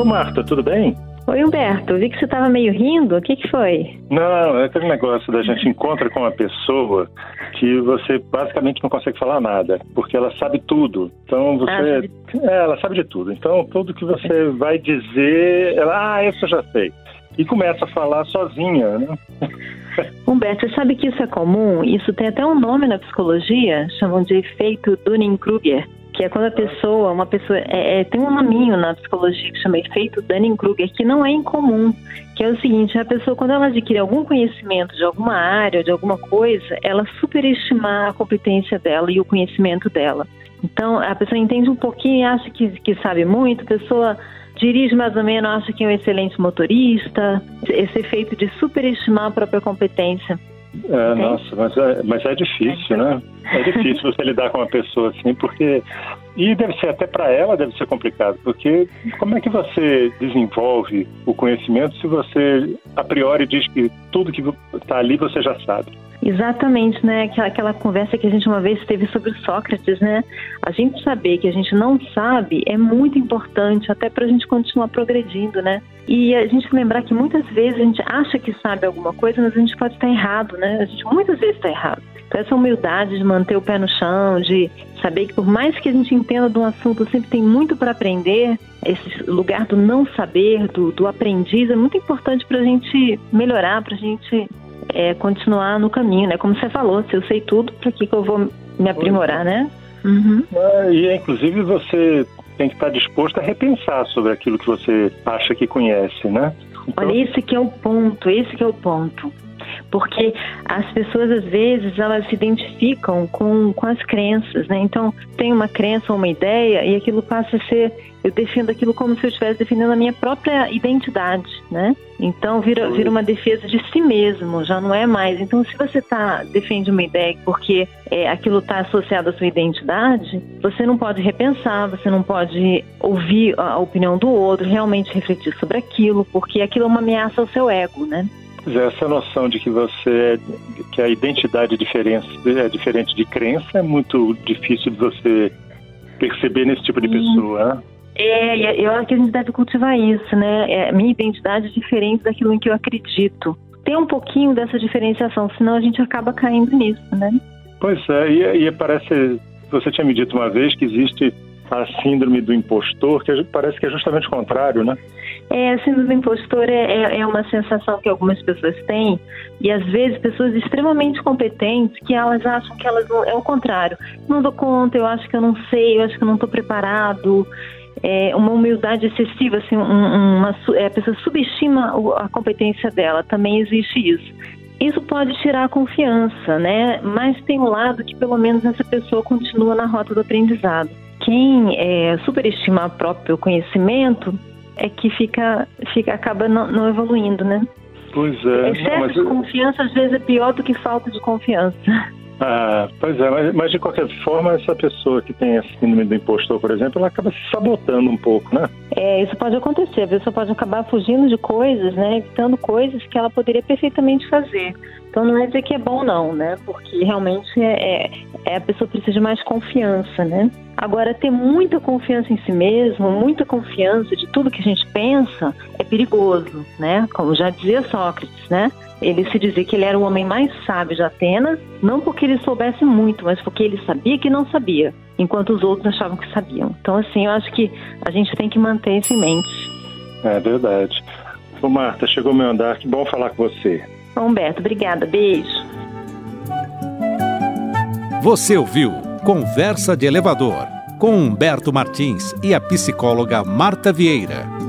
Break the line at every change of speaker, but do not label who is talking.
Ô Marta, tudo bem?
Oi, Humberto. Vi que você estava meio rindo. O que, que foi?
Não, é aquele negócio da gente encontra com uma pessoa que você basicamente não consegue falar nada, porque ela sabe tudo. Então você. Ah, sabe... É, ela sabe de tudo. Então tudo que você vai dizer, ela, ah, isso eu já sei. E começa a falar sozinha, né?
Humberto, você sabe que isso é comum? Isso tem até um nome na psicologia, chamam de efeito Dunning-Kruger que é quando a pessoa, uma pessoa, é, é, tem um nominho na psicologia que chama efeito Dunning-Kruger, que não é incomum, que é o seguinte, a pessoa quando ela adquire algum conhecimento de alguma área, de alguma coisa, ela superestimar a competência dela e o conhecimento dela. Então, a pessoa entende um pouquinho e acha que, que sabe muito, a pessoa dirige mais ou menos, acha que é um excelente motorista, esse efeito de superestimar a própria competência.
É, nossa, mas é, mas é difícil, né? É difícil você lidar com uma pessoa assim, porque. E deve ser até para ela deve ser complicado, porque como é que você desenvolve o conhecimento se você a priori diz que tudo que está ali você já sabe?
Exatamente, né? Aquela, aquela conversa que a gente uma vez teve sobre Sócrates, né? A gente saber que a gente não sabe é muito importante, até para a gente continuar progredindo, né? E a gente lembrar que muitas vezes a gente acha que sabe alguma coisa, mas a gente pode estar errado, né? A gente muitas vezes está errado. Então, essa humildade de manter o pé no chão, de saber que por mais que a gente entenda de um assunto, sempre tem muito para aprender, esse lugar do não saber, do, do aprendiz, é muito importante para a gente melhorar, para a gente é, continuar no caminho, né? Como você falou, se eu sei tudo, para que, que eu vou me aprimorar, né?
Uhum. É, e inclusive você tem que estar disposto a repensar sobre aquilo que você acha que conhece, né?
Então... Olha, esse que é o ponto, esse que é o ponto porque as pessoas às vezes elas se identificam com, com as crenças, né? Então tem uma crença ou uma ideia e aquilo passa a ser eu defendo aquilo como se eu estivesse defendendo a minha própria identidade, né? Então vira, vira uma defesa de si mesmo, já não é mais. Então se você tá defende uma ideia porque é, aquilo está associado à sua identidade, você não pode repensar, você não pode ouvir a opinião do outro, realmente refletir sobre aquilo, porque aquilo é uma ameaça ao seu ego, né?
Essa noção de que você que a identidade diferente, é diferente de crença é muito difícil de você perceber nesse tipo de pessoa. Né?
É, eu acho que a gente deve cultivar isso, né? É, minha identidade é diferente daquilo em que eu acredito. Tem um pouquinho dessa diferenciação, senão a gente acaba caindo nisso, né?
Pois é, e, e parece, você tinha me dito uma vez que existe a síndrome do impostor, que parece que é justamente o contrário, né?
É, a síndrome do impostor é, é, é, uma sensação que algumas pessoas têm, e às vezes pessoas extremamente competentes que elas acham que elas não. É o contrário. Não dou conta, eu acho que eu não sei, eu acho que eu não estou preparado. É uma humildade excessiva, assim, uma, é, a pessoa subestima a competência dela, também existe isso. Isso pode tirar a confiança, né? Mas tem um lado que pelo menos essa pessoa continua na rota do aprendizado quem é, superestima o próprio conhecimento é que fica, fica acaba não, não evoluindo, né?
Pois é.
Excesso não, de confiança às vezes é pior do que falta de confiança.
Ah, pois é, mas, mas, de qualquer forma, essa pessoa que tem a síndrome do impostor, por exemplo, ela acaba se sabotando um pouco, né?
É, isso pode acontecer. A pessoa pode acabar fugindo de coisas, né? Evitando coisas que ela poderia perfeitamente fazer. Então não é dizer que é bom, não, né? Porque realmente é, é, é a pessoa precisa de mais confiança, né? Agora, ter muita confiança em si mesmo, muita confiança de tudo que a gente pensa, é perigoso, né? Como já dizia Sócrates, né? Ele se dizia que ele era o homem mais sábio de Atenas, não porque ele soubesse muito, mas porque ele sabia que não sabia, enquanto os outros achavam que sabiam. Então, assim, eu acho que a gente tem que manter isso em mente.
É verdade. Ô, Marta, chegou meu andar, que bom falar com você.
Humberto, obrigada. Beijo.
Você ouviu Conversa de Elevador com Humberto Martins e a psicóloga Marta Vieira.